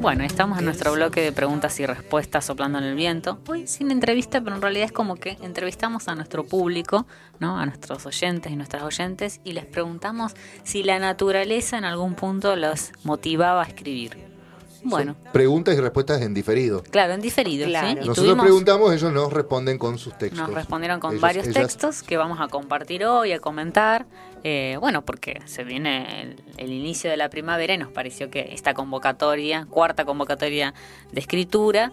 Bueno, estamos en nuestro bloque de preguntas y respuestas soplando en el viento. Hoy sin entrevista, pero en realidad es como que entrevistamos a nuestro público, ¿no? A nuestros oyentes y nuestras oyentes y les preguntamos si la naturaleza en algún punto los motivaba a escribir. Bueno, Preguntas y respuestas en diferido. claro, en diferido, Claro. ¿sí? Y Nosotros tuvimos- preguntamos, ellos nos responden con sus textos. Nos respondieron con Ellos- varios ellas- textos que vamos a compartir hoy, a comentar. Eh, bueno, porque se viene el, el inicio de la primavera y nos pareció que esta convocatoria, cuarta convocatoria de escritura,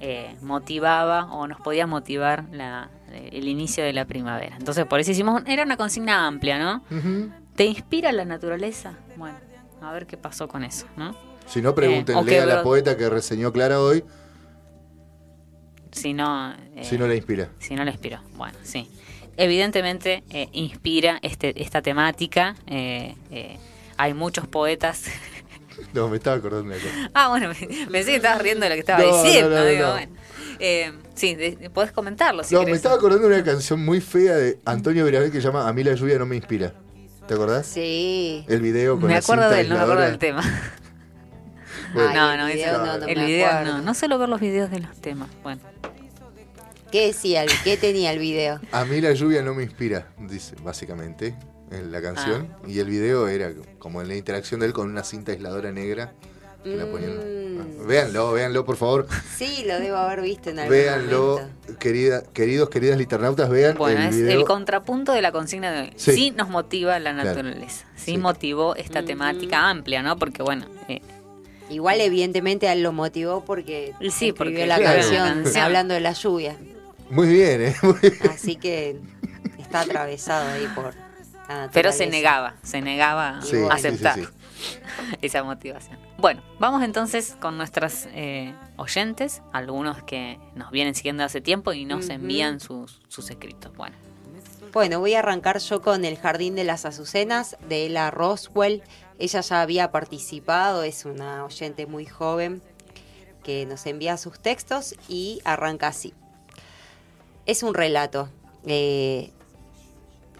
eh, motivaba o nos podía motivar la- el inicio de la primavera. Entonces, por eso hicimos, era una consigna amplia, ¿no? ¿Te inspira la naturaleza? Bueno, a ver qué pasó con eso, ¿no? Si no, pregúntenle Eh, a la bro- poeta que reseñó Clara hoy Si no... eh, si no la inspira. Si no le inspiró. Bueno, sí. Evidentemente eh, inspira este, esta temática. eh, eh, hay muchos poetas. No, me estaba acordando de cosa. ah, bueno, pensé que estabas riendo de lo que estaba No, diciendo. no, no, digo, no. bueno. Eh, sí, de- podés comentarlo si no, me querés. estaba acordando de una canción muy fea de Antonio Virabel que se llama A mí la lluvia no me inspira. ¿Te acordás? Sí. El video con Me la acuerdo cinta del, no me acuerdo del tema. Ay, no, el no, video no, no el video no. No suelo ver los videos de los temas. Bueno, ¿Qué decía? ¿Qué tenía el video? A mí la lluvia no me inspira, dice básicamente en la canción. Ah. Y el video era como en la interacción de él con una cinta aisladora negra. Que la ponían. Mm. Ah, Véanlo, véanlo, por favor. Sí, lo debo haber visto en algún Véanlo, momento. querida, queridos, queridas liternautas, vean bueno el es video. el contrapunto de la consigna de hoy. Sí. Sí, nos motiva la Claro. naturaleza. Sí, Sí. motivó esta Ujú. temática amplia, ¿no? Porque, bueno, eh, Igual, evidentemente, a él lo motivó porque sí, escribió porque la, claro. canción, la canción. hablando de la lluvia. Muy bien, ¿eh? Muy bien. Así que está atravesado ahí por la pero se negaba, se negaba Sí, a aceptar sí, sí. esa motivación. Bueno, vamos entonces con nuestras eh, oyentes, algunos que nos vienen siguiendo hace tiempo y nos envían sus, sus escritos. Bueno, Bueno, voy a arrancar yo con El Jardín de las Azucenas de Ella Roswell. Ella ya había participado, es una oyente muy joven que nos envía sus textos y arranca así. Es un relato eh,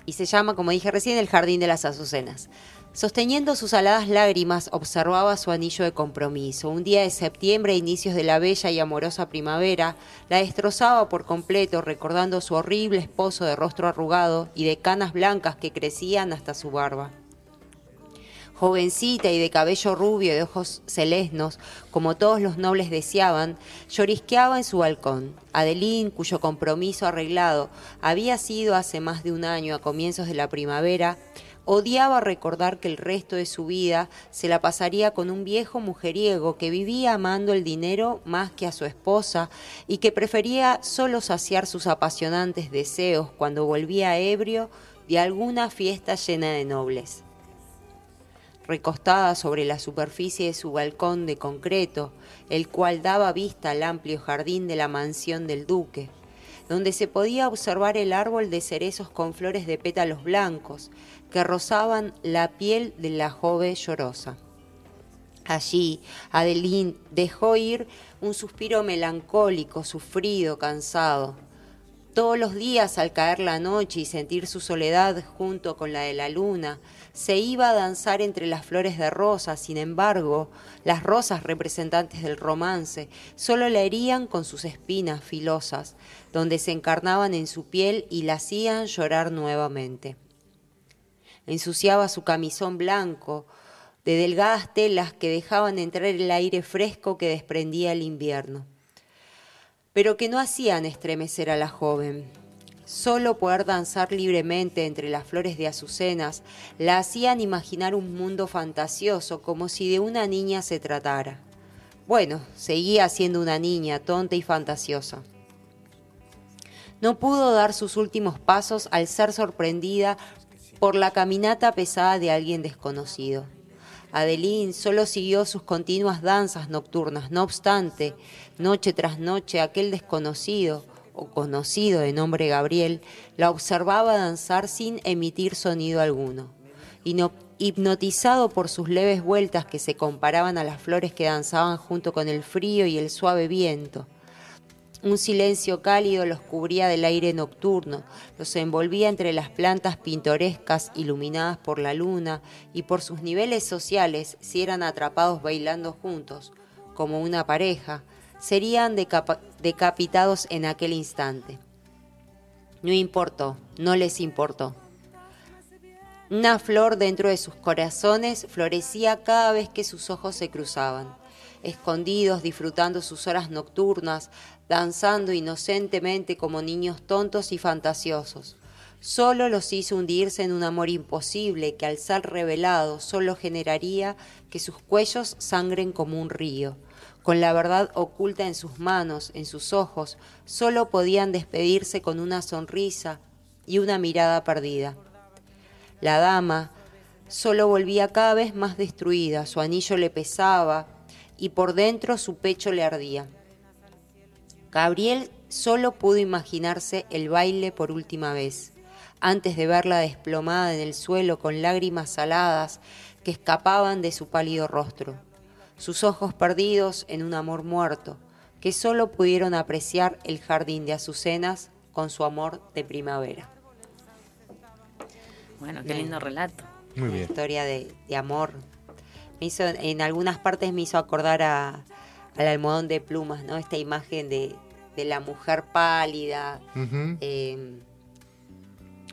y se llama, como dije recién, El Jardín de las Azucenas. Sosteniendo sus aladas lágrimas, observaba su anillo de compromiso. Un día de septiembre, inicios de la bella y amorosa primavera, la destrozaba por completo, recordando su horrible esposo de rostro arrugado y de canas blancas que crecían hasta su barba. Jovencita y de cabello rubio y de ojos celesnos, como todos los nobles deseaban, llorisqueaba en su balcón. Adeline, cuyo compromiso arreglado había sido hace más de un año a comienzos de la primavera, odiaba recordar que el resto de su vida se la pasaría con un viejo mujeriego que vivía amando el dinero más que a su esposa y que prefería solo saciar sus apasionantes deseos cuando volvía ebrio de alguna fiesta llena de nobles. Recostada sobre la superficie de su balcón de concreto, el cual daba vista al amplio jardín de la mansión del duque, donde se podía observar el árbol de cerezos con flores de pétalos blancos que rozaban la piel de la joven llorosa. Allí, Adeline dejó ir un suspiro melancólico, sufrido, cansado. Todos los días al caer la noche y sentir su soledad junto con la de la luna, se iba a danzar entre las flores de rosa, sin embargo, las rosas representantes del romance solo la herían con sus espinas filosas, donde se encarnaban en su piel y la hacían llorar nuevamente. Ensuciaba su camisón blanco, de delgadas telas que dejaban entrar el aire fresco que desprendía el invierno pero que no hacían estremecer a la joven. Solo poder danzar libremente entre las flores de azucenas la hacían imaginar un mundo fantasioso como si de una niña se tratara. Bueno, seguía siendo una niña tonta y fantasiosa. No pudo dar sus últimos pasos al ser sorprendida por la caminata pesada de alguien desconocido. Adeline solo siguió sus continuas danzas nocturnas. No obstante, noche tras noche aquel desconocido, o conocido de nombre Gabriel, la observaba danzar sin emitir sonido alguno. Hipnotizado por sus leves vueltas que se comparaban a las flores que danzaban junto con el frío y el suave viento, Un silencio cálido los cubría del aire nocturno, los envolvía entre las plantas pintorescas iluminadas por la luna y por sus niveles sociales, si eran atrapados bailando juntos, como una pareja, serían decapitados en aquel instante. No importó, no les importó. Una flor dentro de sus corazones florecía cada vez que sus ojos se cruzaban escondidos disfrutando sus horas nocturnas, danzando inocentemente como niños tontos y fantasiosos. Solo los hizo hundirse en un amor imposible que al ser revelado solo generaría que sus cuellos sangren como un río. Con la verdad oculta en sus manos, en sus ojos, solo podían despedirse con una sonrisa y una mirada perdida. La dama solo volvía cada vez más destruida, su anillo le pesaba, y por dentro su pecho le ardía. Gabriel solo pudo imaginarse el baile por última vez, antes de verla desplomada en el suelo con lágrimas saladas que escapaban de su pálido rostro, sus ojos perdidos en un amor muerto, que solo pudieron apreciar el jardín de azucenas con su amor de primavera. Bueno, qué lindo relato. Muy bien. Historia de, de amor hizo, en algunas partes me hizo acordar a, al almohadón de plumas, ¿no? Esta imagen de, la mujer pálida. Em,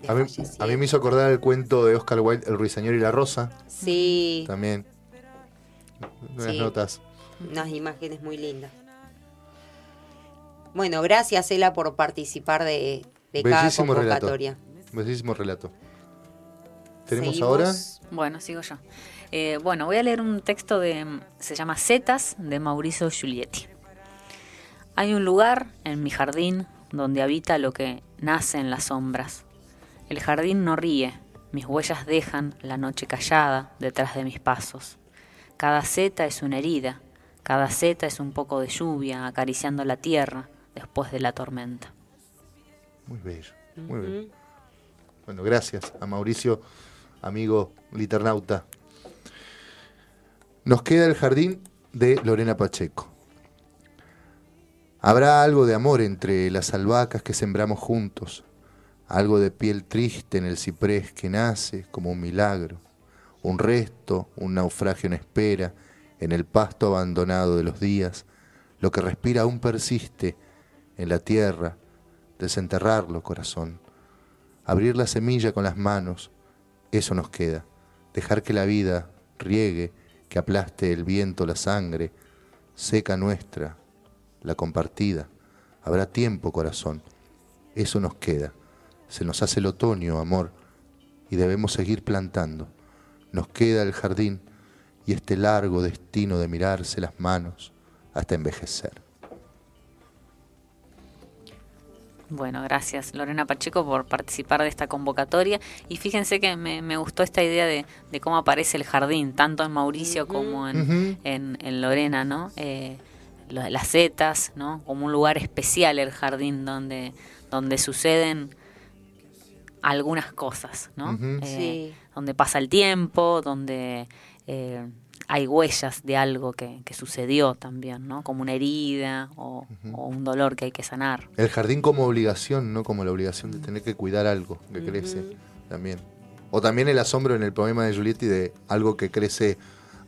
a, mí, me hizo acordar el cuento de Oscar Wilde, El ruiseñor y la rosa. Sí. También. Unas notas. Unas imágenes muy lindas. Bueno, gracias, Ela, por participar de, de cada convocatoria. Relato. Bellísimo relato. ¿Tenemos ahora? Bueno, sigo yo. Eh, bueno, voy a leer un texto de, se llama Zetas, de Mauricio Giulietti. Hay un lugar en mi jardín donde habita lo que nace en las sombras. El jardín no ríe, mis huellas dejan la noche callada detrás de mis pasos. Cada seta es una herida, cada seta es un poco de lluvia acariciando la tierra después de la tormenta. Muy bello, muy bello. Bueno, gracias a Mauricio, amigo liternauta. Nos queda el jardín de Lorena Pacheco. Habrá algo de amor entre las albahacas que sembramos juntos, algo de piel triste en el ciprés que nace como un milagro, un resto, un naufragio en espera, en el pasto abandonado de los días, lo que respira aún persiste en la tierra, desenterrarlo, corazón, abrir la semilla con las manos, eso nos queda, dejar que la vida riegue que aplaste el viento la sangre, seca nuestra, la compartida. Habrá tiempo, corazón. Eso nos queda. Se nos hace el otoño, amor, y debemos seguir plantando. Nos queda el jardín y este largo destino de mirarse las manos hasta envejecer. Bueno, gracias Lorena Pacheco por participar de esta convocatoria y fíjense que me, gustó esta idea de, cómo aparece el jardín, tanto en Mauricio como en, en, Lorena, ¿no? Eh, las setas, ¿no? Como un lugar especial el jardín donde, donde suceden algunas cosas, ¿no? Eh, donde pasa el tiempo, donde eh, hay huellas de algo que, sucedió también, ¿no? Como una herida o, un dolor que hay que sanar. El jardín como obligación, ¿no? Como la obligación de tener que cuidar algo que crece también. O también el asombro en el poema de Giulietti de algo que crece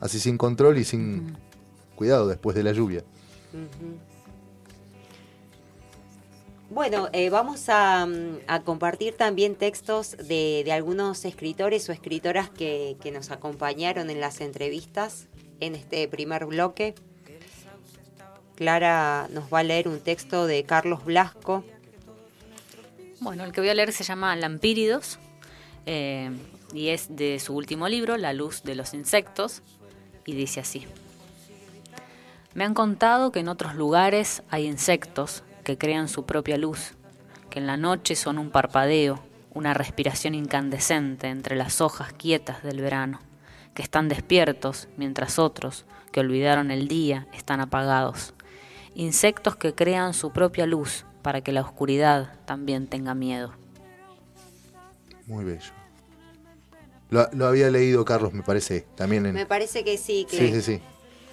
así sin control y sin cuidado después de la lluvia. Bueno, eh, vamos mm, a, compartir también textos de, algunos escritores o escritoras que, nos acompañaron en las entrevistas en este primer bloque. Clara nos va a leer un texto de Carlos Blasco. Bueno, el que voy a leer se llama Lampíridos eh, y es de su último libro, La luz de los insectos, y dice así. Me han contado que en otros lugares hay insectos que crean su propia luz, que en la noche son un parpadeo, una respiración incandescente entre las hojas quietas del verano, que están despiertos mientras otros, que olvidaron el día, están apagados. Insectos que crean su propia luz para que la oscuridad también tenga miedo. Muy bello. Lo, había leído Carlos, me parece, también en... Me parece que sí. Que, sí, sí, sí.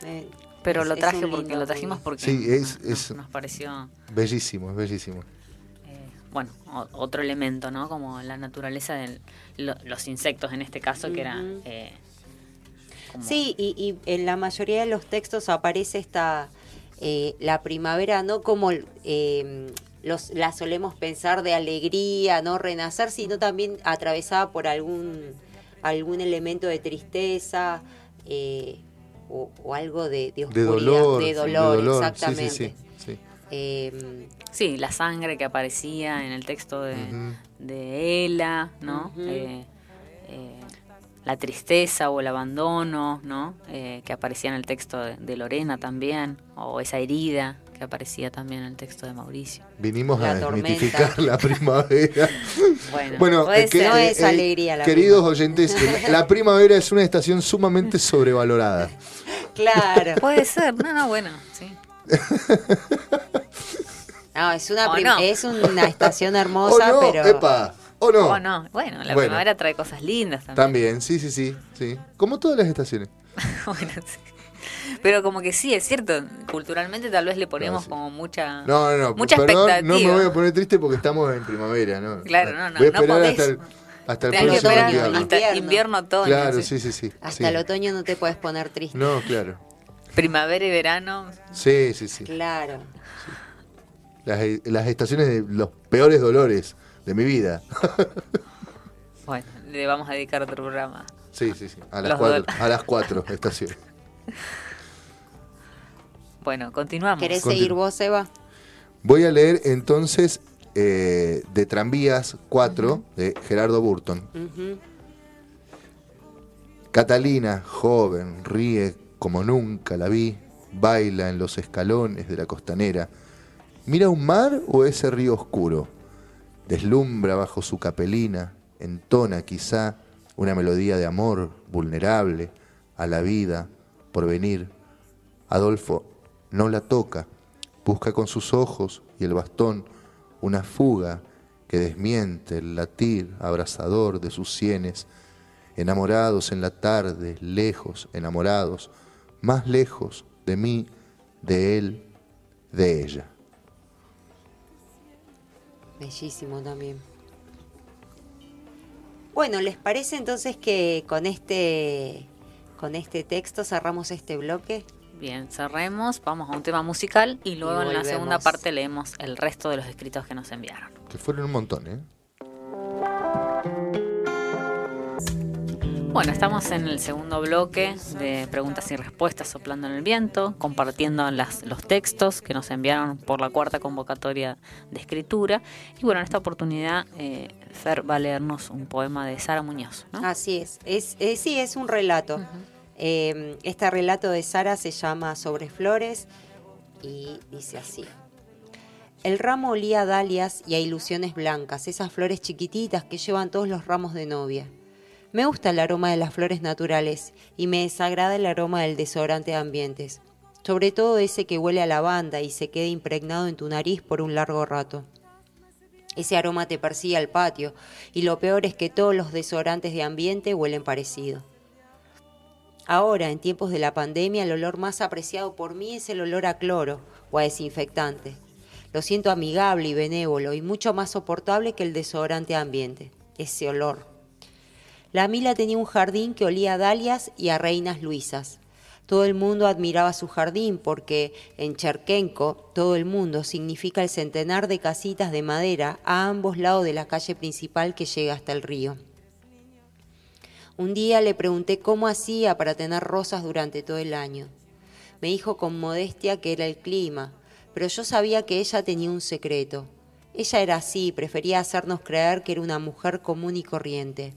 Eh, Pero Es- lo traje porque lindo lo trajimos porque Sí, es- nos, es- nos pareció Bellísimo, es bellísimo. eh, bueno o- otro elemento, ¿no? Como la naturaleza de los insectos en este caso que era eh, como- Sí, y, y en la mayoría de los textos aparece esta eh, la primavera no como eh, los la solemos pensar de alegría, no renacer, sino también atravesada por algún algún elemento de tristeza eh, o, o algo de, de De oscuridad, dolor. de sí, dolor, Sí, exactamente. sí, sí, sí. Eh, Sí, la sangre que aparecía en el texto de, de Ela, ¿no? Eh, eh, la tristeza o el abandono, ¿no? Eh, que aparecía en el texto de, de Lorena también, o esa herida que aparecía también en el texto de Mauricio. Vinimos La a tormenta. desmitificar la primavera. Bueno, Bueno, puede eh, que- ser. No eh, es eh, alegría la queridos primavera. oyentes, la primavera es una estación sumamente sobrevalorada. claro. Puede ser, no, no, bueno, sí. No, es una no. es una estación ¿O hermosa, no? pero ¡Epa! ¿O no? O no, bueno, la Bueno. primavera trae cosas lindas también. También, sí, sí, sí, sí. Como todas las estaciones. Bueno, sí. Pero como que sí, es cierto, culturalmente tal vez le ponemos No, sí. como mucha, No, no, no. mucha perdón, expectativa. no me voy a poner triste porque estamos en primavera, ¿no? Claro, no, no, Voy a no esperar podés. hasta el, hasta el próximo invierno. hasta invierno. invierno, otoño. Claro, sí. sí, sí, hasta sí. el otoño no te puedes poner triste. No, claro. Primavera y verano, Sí, sí, sí. Claro. Las, las estaciones de los peores dolores de mi vida. bueno, le vamos a dedicar otro programa. Sí, sí, sí. A las Los cuatro, a las cuatro estaciones. Bueno, continuamos. ¿Querés Continu- seguir vos, Eva? Voy a leer entonces eh, de Tranvías 4 de Gerardo Burton. Catalina, joven, ríe como nunca la vi, baila en los escalones de la costanera. ¿Mira un mar o ese río oscuro? Deslumbra bajo su capelina, entona quizá una melodía de amor vulnerable a la vida por venir. Adolfo no la toca, busca con sus ojos y el bastón una fuga que desmiente el latir abrasador de sus sienes enamorados en la tarde, lejos, enamorados, más lejos de mí, de él, de ella. Bellísimo también. Bueno, ¿les parece entonces que con este con este texto cerramos este bloque? Bien, cerremos, vamos a un tema musical y luego en la segunda parte leemos el resto de los escritos que nos enviaron. Que fueron un montón, ¿eh? Bueno, estamos en el segundo bloque de preguntas y respuestas soplando en el viento, compartiendo las, los textos que nos enviaron por la cuarta convocatoria de escritura. Y bueno, en esta oportunidad eh, Fer va a leernos un poema de Sara Muñoz. ¿no? Así es. es eh, sí, es un relato. Eh, este relato de Sara se llama Sobre Flores y dice así. El ramo olía a dalias y a ilusiones blancas, esas flores chiquititas que llevan todos los ramos de novia. Me gusta el aroma de las flores naturales y me desagrada el aroma del desodorante de ambientes, sobre todo ese que huele a lavanda y se queda impregnado en tu nariz por un largo rato. Ese aroma te persigue al patio y lo peor es que todos los desodorantes de ambiente huelen parecido. Ahora, en tiempos de la pandemia, el olor más apreciado por mí es el olor a cloro o a desinfectante. Lo siento amigable y benévolo y mucho más soportable que el desodorante de ambiente. Ese olor. La Mila tenía un jardín que olía a dalias y a reinas luisas. Todo el mundo admiraba su jardín porque en Cherkenko todo el mundo significa el centenar de casitas de madera a ambos lados de la calle principal que llega hasta el río. Un día le pregunté cómo hacía para tener rosas durante todo el año. Me dijo con modestia que era el clima, pero yo sabía que ella tenía un secreto. Ella era así, prefería hacernos creer que era una mujer común y corriente.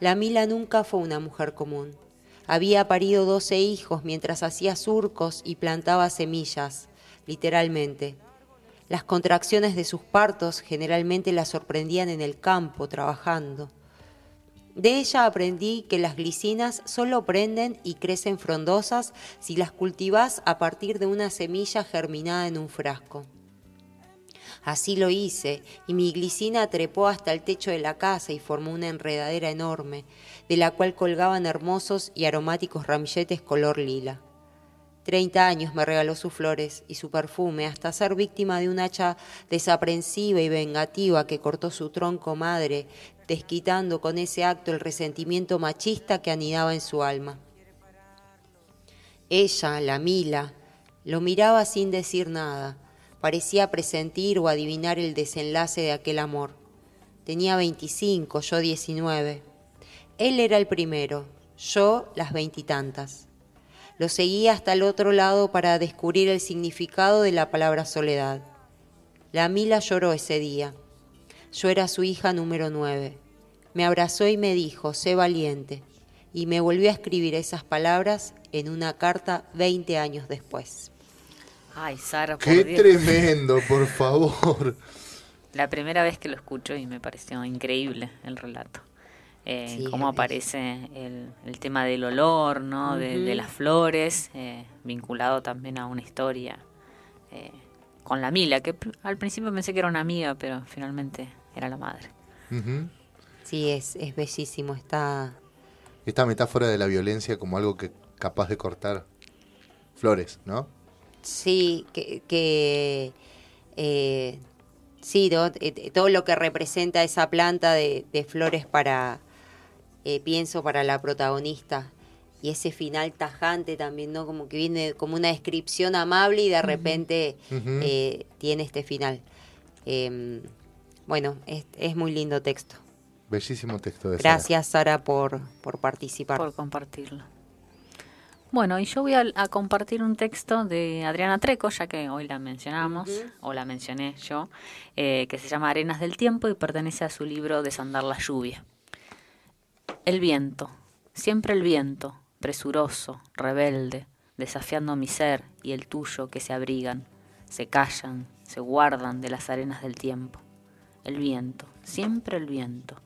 La Mila nunca fue una mujer común. Había parido doce hijos mientras hacía surcos y plantaba semillas, literalmente. Las contracciones de sus partos generalmente la sorprendían en el campo, trabajando. De ella aprendí que las glicinas solo prenden y crecen frondosas si las cultivas a partir de una semilla germinada en un frasco. Así lo hice, y mi glicina trepó hasta el techo de la casa y formó una enredadera enorme, de la cual colgaban hermosos y aromáticos ramilletes color lila. Treinta años me regaló sus flores y su perfume, hasta ser víctima de un hacha desaprensiva y vengativa que cortó su tronco madre, desquitando con ese acto el resentimiento machista que anidaba en su alma. Ella, la Mila, lo miraba sin decir nada, parecía presentir o adivinar el desenlace de aquel amor. Tenía veinticinco, yo diecinueve. Él era el primero, yo las veintitantas. Lo seguía hasta el otro lado para descubrir el significado de la palabra soledad. La Mila lloró ese día. Yo era su hija número nueve. Me abrazó y me dijo, sé valiente. Y me volvió a escribir esas palabras en una carta veinte años después. Ay, Sara, por Qué Dios. tremendo, por favor. La primera vez que lo escucho y me pareció increíble el relato. Eh, Sí, cómo aparece el, el tema del olor, ¿no? de, las flores, eh, vinculado también a una historia eh, con la Mila, que al principio pensé que era una amiga, pero finalmente era la madre. Sí, es, es bellísimo, está... Esta metáfora de la violencia como algo que capaz de cortar flores, ¿no? Sí, que, que eh, sí, ¿no? Eh, eh, todo lo que representa esa planta de, de flores para, eh, pienso, para la protagonista. Y ese final tajante también, ¿no? Como que viene como una descripción amable y de repente eh, tiene este final. Em, bueno, es, es muy lindo texto. Bellísimo texto de Sara. Gracias, Sara, por, por participar. por compartirlo. Bueno, y yo voy a, a compartir un texto de Adriana Treco, ya que hoy la mencionamos, o la mencioné yo, eh, que se llama Arenas del Tiempo y pertenece a su libro Desandar la lluvia. El viento, siempre el viento, presuroso, rebelde, desafiando mi ser y el tuyo que se abrigan, se callan, se guardan de las arenas del tiempo. El viento, siempre el viento,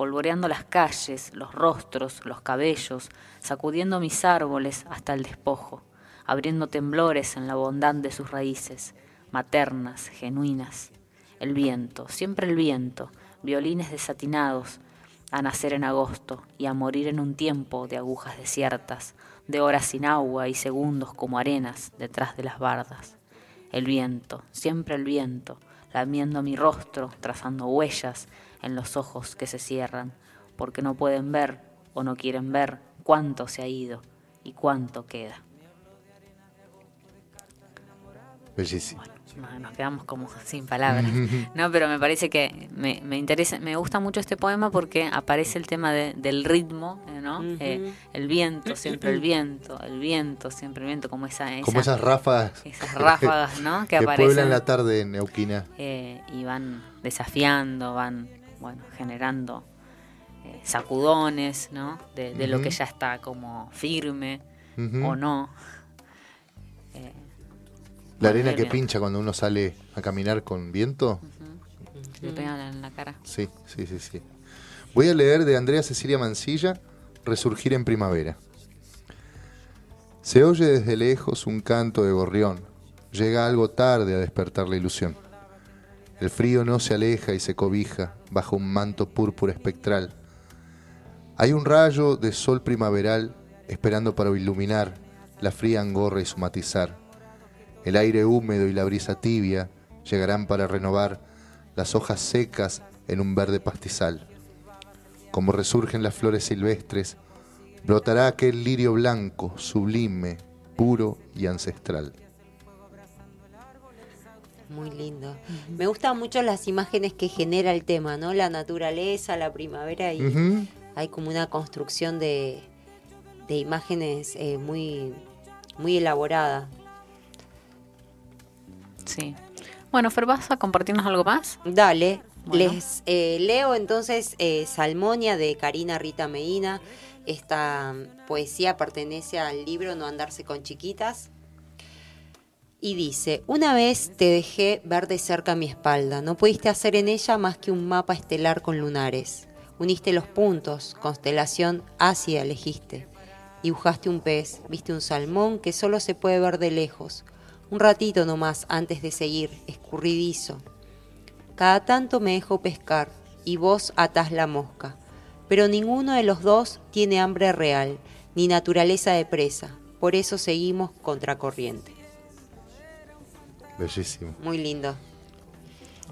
polvoreando las calles, los rostros, los cabellos, sacudiendo mis árboles hasta el despojo, abriendo temblores en la bondad de sus raíces, maternas, genuinas. El viento, siempre el viento, violines desatinados, a nacer en agosto y a morir en un tiempo de agujas desiertas, de horas sin agua y segundos como arenas detrás de las bardas. El viento, siempre el viento, lamiendo mi rostro, trazando huellas en los ojos que se cierran, porque no pueden ver o no quieren ver cuánto se ha ido y cuánto queda. Bellísimo. Nos quedamos como sin palabras. No, pero me parece que me, me interesa, me gusta mucho este poema porque aparece el tema de- del ritmo, eh, ¿no? Eh, el viento, siempre el viento, el viento, siempre el viento, como esa, esa- Como esas ráfagas esas ráfagas, ¿no? Que, que aparecen pueblan la tarde en Neuquina. eh, y van desafiando, van, bueno, generando eh, sacudones, ¿no? De, de lo que ya está como firme o no. La arena que pincha cuando uno sale a caminar con viento. Le pegan en la cara. Sí, sí, sí, sí. Voy a leer de Andrea Cecilia Mancilla, Resurgir en primavera. Se oye desde lejos un canto de gorrión. Llega algo tarde a despertar la ilusión. El frío no se aleja y se cobija bajo un manto púrpura espectral. Hay un rayo de sol primaveral esperando para iluminar la fría angorra y su matizar. El aire húmedo y la brisa tibia llegarán para renovar las hojas secas en un verde pastizal. Como resurgen las flores silvestres, brotará aquel lirio blanco, sublime, puro y ancestral. Muy lindo. Me gustan mucho las imágenes que genera el tema, ¿no? La naturaleza, la primavera y hay como una construcción de, de imágenes eh, muy, muy elaborada. Sí. Bueno, Fer, ¿vas a compartirnos algo más? Dale, Bueno. les eh, leo entonces eh, Salmonia de Karina Rita Medina. Esta poesía pertenece al libro No andarse con chiquitas. Y dice, una vez te dejé ver de cerca mi espalda, no pudiste hacer en ella más que un mapa estelar con lunares. Uniste los puntos, constelación ácida elegiste. Dibujaste un pez, viste un salmón que solo se puede ver de lejos. Un ratito nomás antes de seguir, escurridizo. Cada tanto me dejo pescar y vos atás la mosca. Pero ninguno de los dos tiene hambre real, ni naturaleza de presa. por eso seguimos contracorriente. Bellísimo. Muy lindo.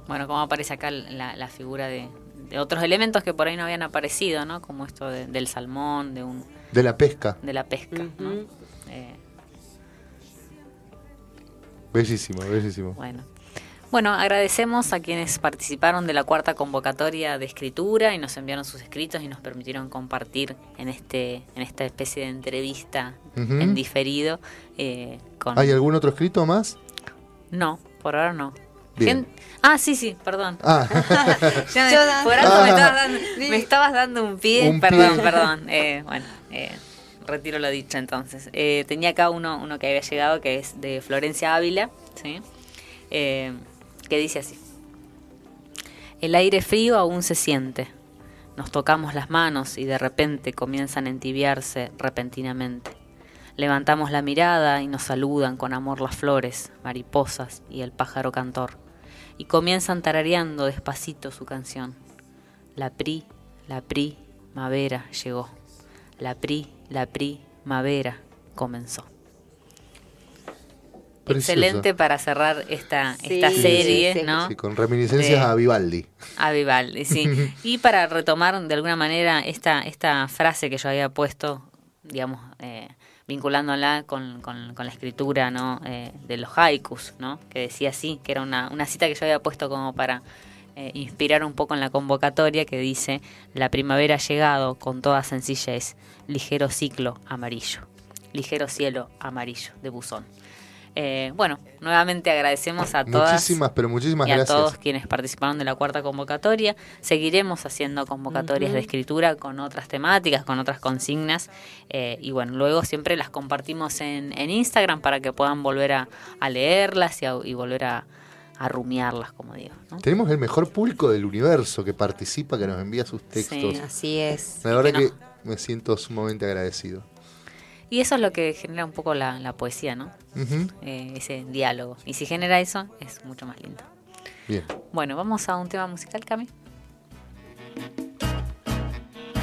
Bueno, como aparece acá la, la figura de, de, otros elementos que por ahí no habían aparecido, ¿no? Como esto de, del salmón, de un... De la pesca. De la pesca. ¿no? Eh, Bellísimo, bellísimo. Bueno. Bueno, agradecemos a quienes participaron de la cuarta convocatoria de escritura y nos enviaron sus escritos y nos permitieron compartir en este en esta especie de entrevista en diferido eh, con ¿Hay algún otro escrito más? no por ahora no Bien. Gen- ah sí sí perdón Ah, Ya me- por algo me, Ah. estabas dando, me estabas dando un pie Un perdón pie. perdón Eh, bueno eh, retiro lo dicho entonces Eh, tenía acá uno uno que había llegado que es de Florencia Ávila sí Eh, que dice así el aire frío aún se siente. Nos tocamos las manos y de repente comienzan a entibiarse repentinamente. Levantamos la mirada y nos saludan con amor las flores, mariposas y el pájaro cantor. Y comienzan tarareando despacito su canción. La pri, la pri, mavera llegó. La pri, la pri, mavera comenzó. Precioso. Excelente para cerrar esta, Sí, esta sí, serie, sí. ¿no? sí, con reminiscencias De- a Vivaldi. A Vivaldi, sí. y para retomar de alguna manera esta, esta frase que yo había puesto, digamos, eh, vinculándola con, con- con la escritura ¿no? Eh, de los haikus, ¿no? que decía así, que era una, una cita que yo había puesto como para eh, inspirar un poco en la convocatoria, que dice, la primavera ha llegado con toda sencillez, ligero ciclo amarillo, ligero cielo amarillo de buzón. Eh, bueno, nuevamente agradecemos a todas Muchísimas, pero muchísimas y a gracias. todos quienes participaron de la cuarta convocatoria. Seguiremos haciendo convocatorias de escritura con otras temáticas, con otras consignas. eh, y bueno, luego siempre las compartimos en, en Instagram para que puedan volver a, a leerlas y, a- y volver a, a rumiarlas, como digo. ¿no? Tenemos el mejor público del universo que participa, que nos envía sus textos. Sí. Así es. La verdad que que me siento sumamente agradecido. Y eso es lo que genera un poco la, la poesía, ¿no? Eh, ese diálogo. Y si genera eso, es mucho más lindo. Bien. Bueno, vamos a un tema musical, Cami.